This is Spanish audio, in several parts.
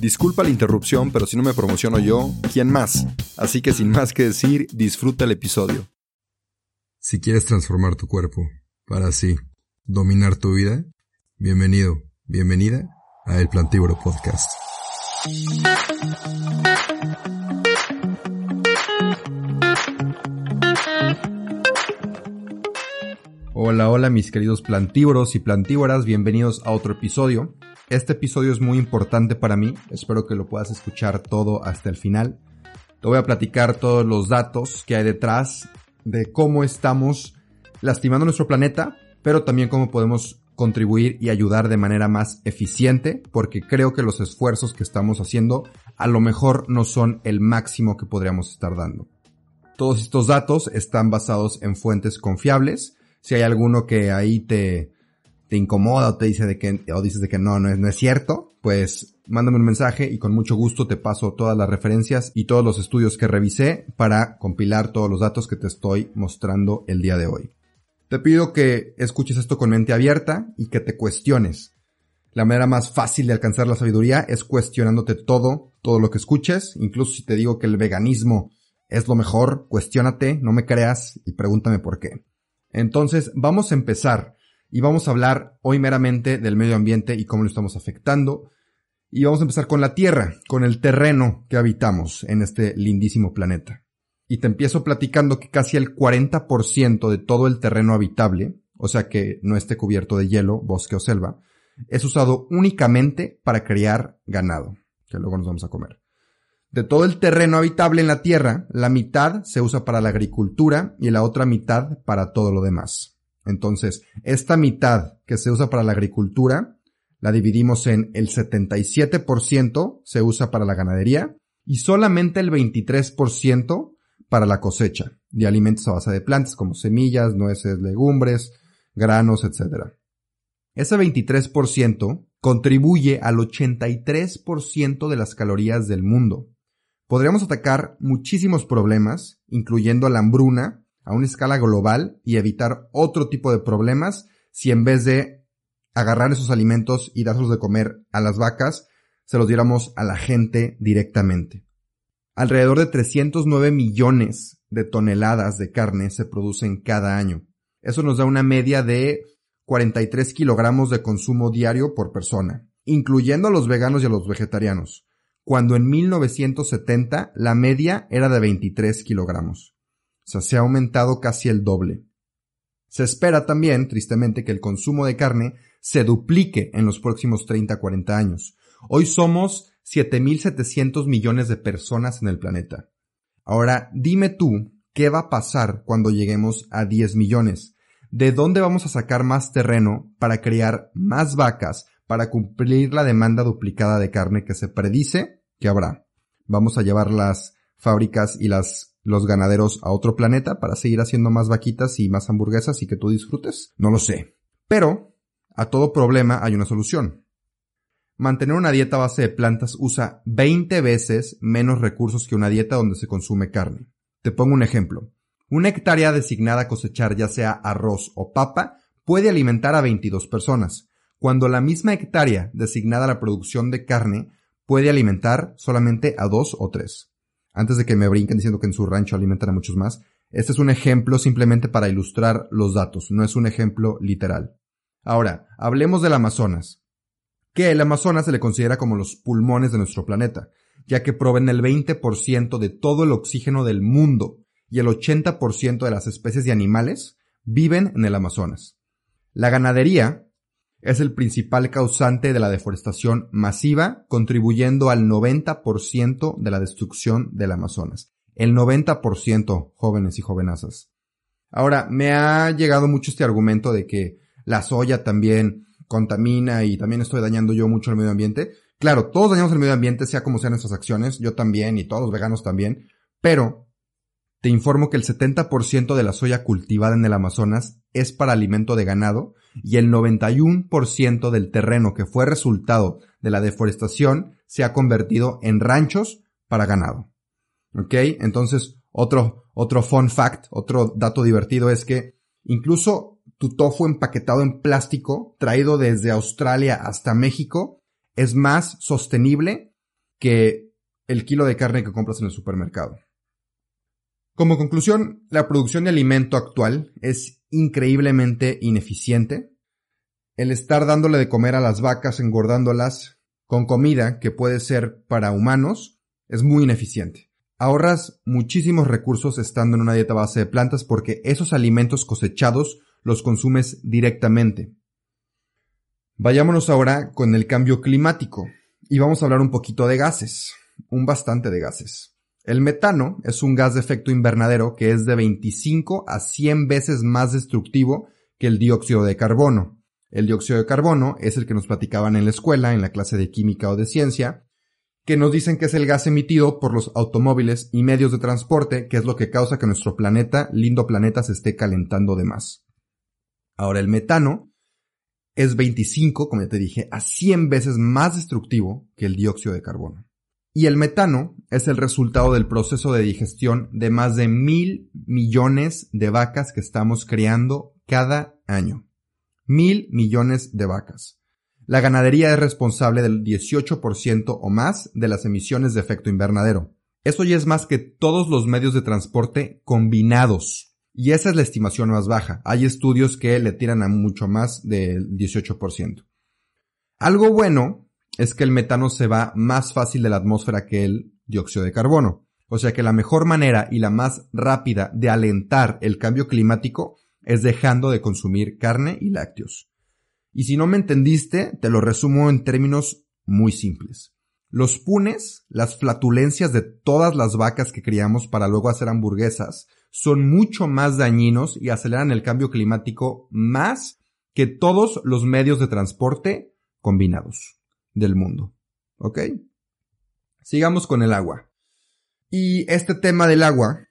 Disculpa la interrupción, pero si no me promociono yo, ¿quién más? Así que sin más que decir, disfruta el episodio. Si quieres transformar tu cuerpo para así dominar tu vida, bienvenido, bienvenida a El Plantívoro Podcast. Hola, hola mis queridos plantívoros y plantívoras, bienvenidos a otro episodio. Este episodio es muy importante para mí, espero que lo puedas escuchar todo hasta el final. Te voy a platicar todos los datos que hay detrás de cómo estamos lastimando nuestro planeta, pero también cómo podemos contribuir y ayudar de manera más eficiente, porque creo que los esfuerzos que estamos haciendo a lo mejor no son el máximo que podríamos estar dando. Todos estos datos están basados en fuentes confiables. Si hay alguno que ahí te, te incomoda o te dice de que, o dices de que no, no es, no es cierto, pues mándame un mensaje y con mucho gusto te paso todas las referencias y todos los estudios que revisé para compilar todos los datos que te estoy mostrando el día de hoy. Te pido que escuches esto con mente abierta y que te cuestiones. La manera más fácil de alcanzar la sabiduría es cuestionándote todo, todo lo que escuches, incluso si te digo que el veganismo es lo mejor, cuestiónate, no me creas y pregúntame por qué. Entonces, vamos a empezar y vamos a hablar hoy meramente del medio ambiente y cómo lo estamos afectando. Y vamos a empezar con la Tierra, con el terreno que habitamos en este lindísimo planeta. Y te empiezo platicando que casi el 40% de todo el terreno habitable, o sea que no esté cubierto de hielo, bosque o selva, es usado únicamente para criar ganado, que luego nos vamos a comer. De todo el terreno habitable en la Tierra, la mitad se usa para la agricultura y la otra mitad para todo lo demás. Entonces, esta mitad que se usa para la agricultura, la dividimos en el 77% se usa para la ganadería y solamente el 23% para la cosecha de alimentos a base de plantas como semillas, nueces, legumbres, granos, etc. Ese 23% contribuye al 83% de las calorías del mundo. Podríamos atacar muchísimos problemas, incluyendo la hambruna, a una escala global y evitar otro tipo de problemas si en vez de agarrar esos alimentos y darlos de comer a las vacas, se los diéramos a la gente directamente. Alrededor de 309 millones de toneladas de carne se producen cada año. Eso nos da una media de 43 kilogramos de consumo diario por persona, incluyendo a los veganos y a los vegetarianos, cuando en 1970 la media era de 23 kilogramos sea, se ha aumentado casi el doble. Se espera también, tristemente, que el consumo de carne se duplique en los próximos 30-40 años. Hoy somos 7.700 millones de personas en el planeta. Ahora, dime tú, ¿qué va a pasar cuando lleguemos a 10 millones? ¿De dónde vamos a sacar más terreno para criar más vacas para cumplir la demanda duplicada de carne que se predice que habrá? Vamos a llevar las fábricas y las los ganaderos a otro planeta para seguir haciendo más vaquitas y más hamburguesas y que tú disfrutes? No lo sé. Pero, a todo problema hay una solución. Mantener una dieta a base de plantas usa 20 veces menos recursos que una dieta donde se consume carne. Te pongo un ejemplo. Una hectárea designada a cosechar ya sea arroz o papa puede alimentar a 22 personas, cuando la misma hectárea designada a la producción de carne puede alimentar solamente a dos o tres antes de que me brinquen diciendo que en su rancho alimentan a muchos más, este es un ejemplo simplemente para ilustrar los datos, no es un ejemplo literal. Ahora, hablemos del Amazonas. Que el Amazonas se le considera como los pulmones de nuestro planeta, ya que proveen el 20% de todo el oxígeno del mundo y el 80% de las especies de animales viven en el Amazonas. La ganadería es el principal causante de la deforestación masiva, contribuyendo al 90% de la destrucción del Amazonas. El 90%, jóvenes y jovenazas. Ahora, me ha llegado mucho este argumento de que la soya también contamina y también estoy dañando yo mucho el medio ambiente. Claro, todos dañamos el medio ambiente, sea como sean nuestras acciones, yo también y todos los veganos también, pero te informo que el 70% de la soya cultivada en el Amazonas es para alimento de ganado y el 91% del terreno que fue resultado de la deforestación se ha convertido en ranchos para ganado. ¿Ok? Entonces, otro, otro fun fact, otro dato divertido es que incluso tu tofu empaquetado en plástico, traído desde Australia hasta México, es más sostenible que el kilo de carne que compras en el supermercado. Como conclusión, la producción de alimento actual es increíblemente ineficiente. El estar dándole de comer a las vacas, engordándolas con comida que puede ser para humanos, es muy ineficiente. Ahorras muchísimos recursos estando en una dieta base de plantas porque esos alimentos cosechados los consumes directamente. Vayámonos ahora con el cambio climático y vamos a hablar un poquito de gases, un bastante de gases. El metano es un gas de efecto invernadero que es de 25 a 100 veces más destructivo que el dióxido de carbono. El dióxido de carbono es el que nos platicaban en la escuela, en la clase de química o de ciencia, que nos dicen que es el gas emitido por los automóviles y medios de transporte, que es lo que causa que nuestro planeta, lindo planeta, se esté calentando de más. Ahora, el metano es 25, como ya te dije, a 100 veces más destructivo que el dióxido de carbono. Y el metano es el resultado del proceso de digestión de más de mil millones de vacas que estamos criando cada año. Mil millones de vacas. La ganadería es responsable del 18% o más de las emisiones de efecto invernadero. Eso ya es más que todos los medios de transporte combinados. Y esa es la estimación más baja. Hay estudios que le tiran a mucho más del 18%. Algo bueno es que el metano se va más fácil de la atmósfera que el dióxido de carbono. O sea que la mejor manera y la más rápida de alentar el cambio climático es dejando de consumir carne y lácteos. Y si no me entendiste, te lo resumo en términos muy simples. Los punes, las flatulencias de todas las vacas que criamos para luego hacer hamburguesas, son mucho más dañinos y aceleran el cambio climático más que todos los medios de transporte combinados del mundo. ¿Ok? Sigamos con el agua. Y este tema del agua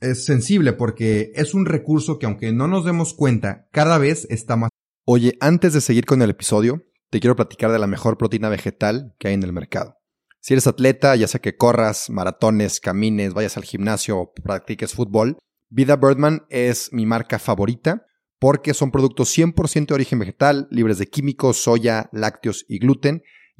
es sensible porque es un recurso que aunque no nos demos cuenta, cada vez está más... Oye, antes de seguir con el episodio, te quiero platicar de la mejor proteína vegetal que hay en el mercado. Si eres atleta, ya sea que corras, maratones, camines, vayas al gimnasio o practiques fútbol, Vida Birdman es mi marca favorita porque son productos 100% de origen vegetal, libres de químicos, soya, lácteos y gluten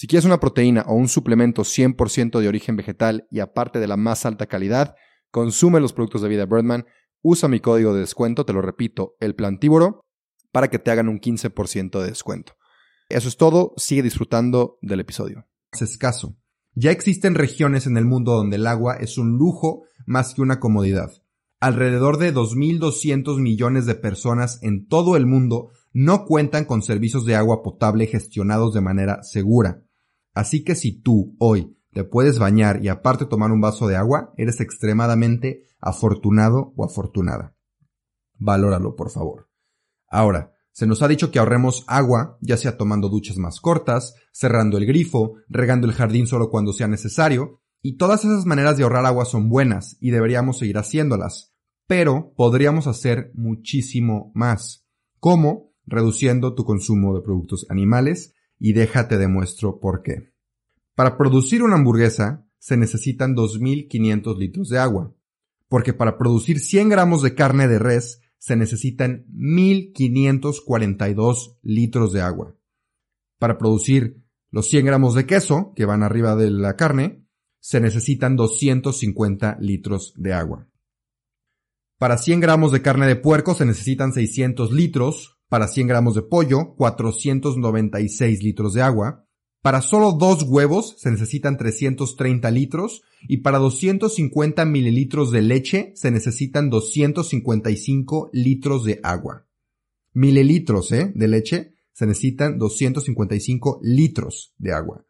Si quieres una proteína o un suplemento 100% de origen vegetal y aparte de la más alta calidad, consume los productos de vida Birdman, usa mi código de descuento, te lo repito, el plantívoro, para que te hagan un 15% de descuento. Eso es todo, sigue disfrutando del episodio. Es escaso. Ya existen regiones en el mundo donde el agua es un lujo más que una comodidad. Alrededor de 2.200 millones de personas en todo el mundo no cuentan con servicios de agua potable gestionados de manera segura. Así que si tú hoy te puedes bañar y aparte tomar un vaso de agua, eres extremadamente afortunado o afortunada. Valóralo, por favor. Ahora, se nos ha dicho que ahorremos agua, ya sea tomando duchas más cortas, cerrando el grifo, regando el jardín solo cuando sea necesario, y todas esas maneras de ahorrar agua son buenas y deberíamos seguir haciéndolas. Pero podríamos hacer muchísimo más. ¿Cómo? Reduciendo tu consumo de productos animales y déjate demuestro por qué. Para producir una hamburguesa se necesitan 2.500 litros de agua, porque para producir 100 gramos de carne de res se necesitan 1542 litros de agua. Para producir los 100 gramos de queso, que van arriba de la carne, se necesitan 250 litros de agua. Para 100 gramos de carne de puerco se necesitan 600 litros, para 100 gramos de pollo 496 litros de agua, para solo dos huevos se necesitan 330 litros y para 250 mililitros de leche se necesitan 255 litros de agua. Mililitros, ¿eh? De leche se necesitan 255 litros de agua.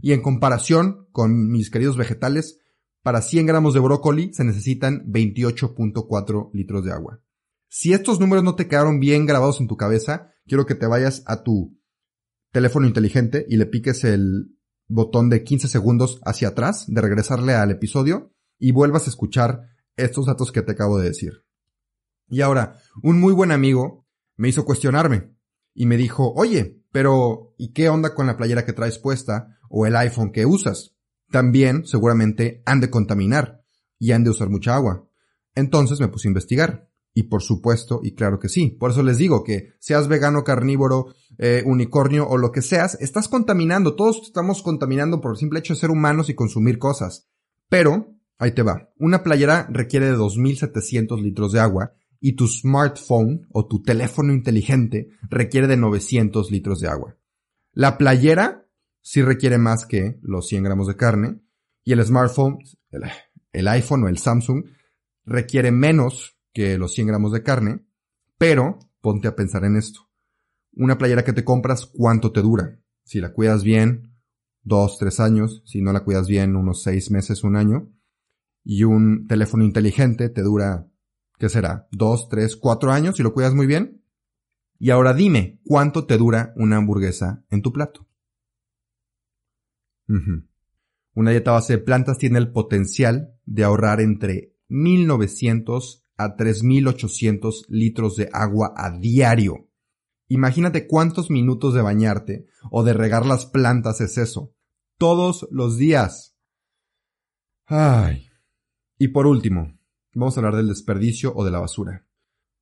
Y en comparación con mis queridos vegetales, para 100 gramos de brócoli se necesitan 28.4 litros de agua. Si estos números no te quedaron bien grabados en tu cabeza, quiero que te vayas a tu teléfono inteligente y le piques el botón de 15 segundos hacia atrás de regresarle al episodio y vuelvas a escuchar estos datos que te acabo de decir. Y ahora, un muy buen amigo me hizo cuestionarme y me dijo, oye, pero ¿y qué onda con la playera que traes puesta o el iPhone que usas? También seguramente han de contaminar y han de usar mucha agua. Entonces me puse a investigar. Y por supuesto, y claro que sí. Por eso les digo que seas vegano, carnívoro, eh, unicornio o lo que seas, estás contaminando. Todos estamos contaminando por el simple hecho de ser humanos y consumir cosas. Pero, ahí te va. Una playera requiere de 2.700 litros de agua y tu smartphone o tu teléfono inteligente requiere de 900 litros de agua. La playera sí requiere más que los 100 gramos de carne y el smartphone, el, el iPhone o el Samsung requiere menos que los 100 gramos de carne, pero ponte a pensar en esto. Una playera que te compras, ¿cuánto te dura? Si la cuidas bien, dos, tres años, si no la cuidas bien, unos seis meses, un año. Y un teléfono inteligente te dura, ¿qué será? Dos, tres, cuatro años si lo cuidas muy bien. Y ahora dime, ¿cuánto te dura una hamburguesa en tu plato? Una dieta base de plantas tiene el potencial de ahorrar entre 1900 a 3.800 litros de agua a diario. Imagínate cuántos minutos de bañarte o de regar las plantas es eso. Todos los días. Ay. Y por último, vamos a hablar del desperdicio o de la basura.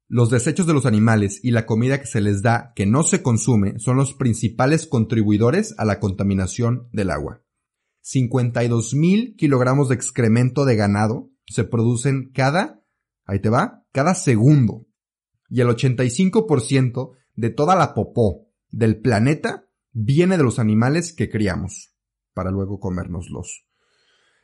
Los desechos de los animales y la comida que se les da que no se consume son los principales contribuidores a la contaminación del agua. 52.000 kilogramos de excremento de ganado se producen cada Ahí te va, cada segundo. Y el 85% de toda la popó del planeta viene de los animales que criamos, para luego comérnoslos.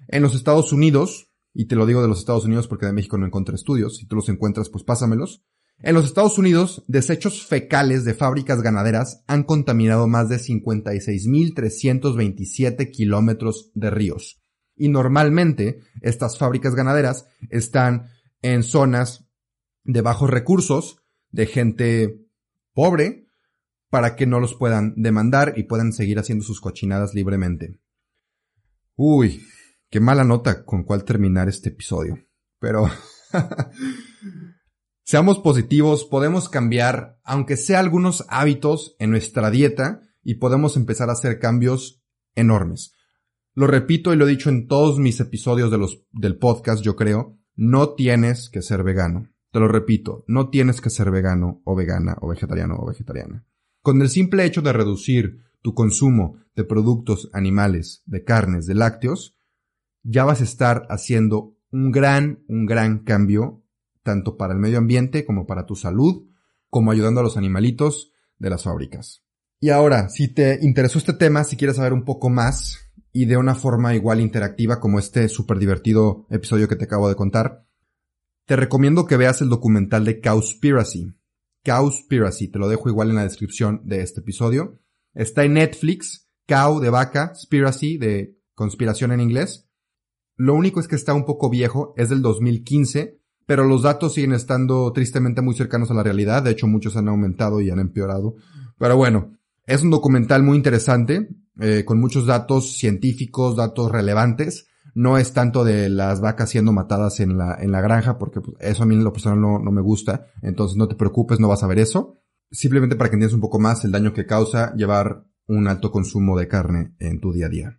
En los Estados Unidos, y te lo digo de los Estados Unidos porque de México no encontré estudios, si tú los encuentras pues pásamelos, en los Estados Unidos, desechos fecales de fábricas ganaderas han contaminado más de 56.327 kilómetros de ríos. Y normalmente, estas fábricas ganaderas están en zonas de bajos recursos, de gente pobre, para que no los puedan demandar y puedan seguir haciendo sus cochinadas libremente. Uy, qué mala nota con cuál terminar este episodio. Pero seamos positivos, podemos cambiar, aunque sea algunos hábitos en nuestra dieta, y podemos empezar a hacer cambios enormes. Lo repito y lo he dicho en todos mis episodios de los, del podcast, yo creo, no tienes que ser vegano. Te lo repito, no tienes que ser vegano o vegana o vegetariano o vegetariana. Con el simple hecho de reducir tu consumo de productos animales, de carnes, de lácteos, ya vas a estar haciendo un gran, un gran cambio, tanto para el medio ambiente como para tu salud, como ayudando a los animalitos de las fábricas. Y ahora, si te interesó este tema, si quieres saber un poco más, y de una forma igual interactiva como este súper divertido episodio que te acabo de contar, te recomiendo que veas el documental de Cowspiracy. Cowspiracy, te lo dejo igual en la descripción de este episodio. Está en Netflix, Cow de vaca, Spiracy de conspiración en inglés. Lo único es que está un poco viejo, es del 2015, pero los datos siguen estando tristemente muy cercanos a la realidad, de hecho muchos han aumentado y han empeorado. Pero bueno, es un documental muy interesante, eh, con muchos datos científicos, datos relevantes. No es tanto de las vacas siendo matadas en la, en la granja, porque pues, eso a mí en lo personal no, no me gusta. Entonces no te preocupes, no vas a ver eso. Simplemente para que entiendas un poco más el daño que causa llevar un alto consumo de carne en tu día a día.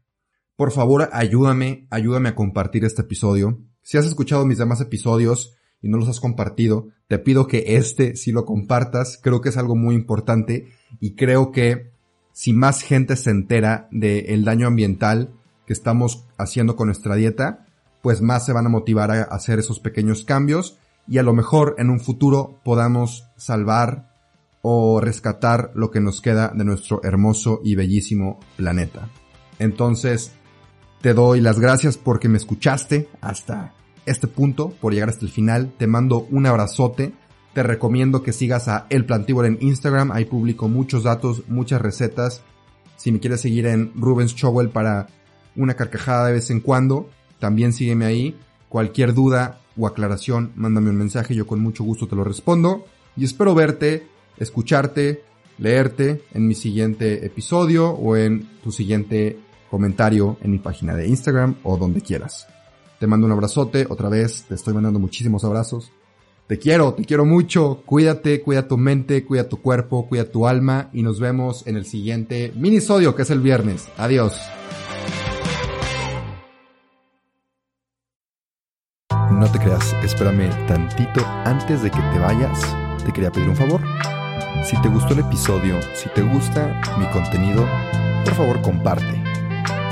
Por favor, ayúdame, ayúdame a compartir este episodio. Si has escuchado mis demás episodios y no los has compartido, te pido que este sí lo compartas. Creo que es algo muy importante y creo que si más gente se entera del daño ambiental que estamos haciendo con nuestra dieta, pues más se van a motivar a hacer esos pequeños cambios y a lo mejor en un futuro podamos salvar o rescatar lo que nos queda de nuestro hermoso y bellísimo planeta. Entonces, te doy las gracias porque me escuchaste hasta este punto, por llegar hasta el final. Te mando un abrazote. Te recomiendo que sigas a El Plantívoro en Instagram. Ahí publico muchos datos, muchas recetas. Si me quieres seguir en Rubens Chowell para una carcajada de vez en cuando, también sígueme ahí. Cualquier duda o aclaración, mándame un mensaje, yo con mucho gusto te lo respondo. Y espero verte, escucharte, leerte en mi siguiente episodio o en tu siguiente comentario en mi página de Instagram o donde quieras. Te mando un abrazote, otra vez, te estoy mandando muchísimos abrazos. Te quiero, te quiero mucho. Cuídate, cuida tu mente, cuida tu cuerpo, cuida tu alma y nos vemos en el siguiente minisodio que es el viernes. Adiós. No te creas, espérame tantito antes de que te vayas. Te quería pedir un favor. Si te gustó el episodio, si te gusta mi contenido, por favor comparte.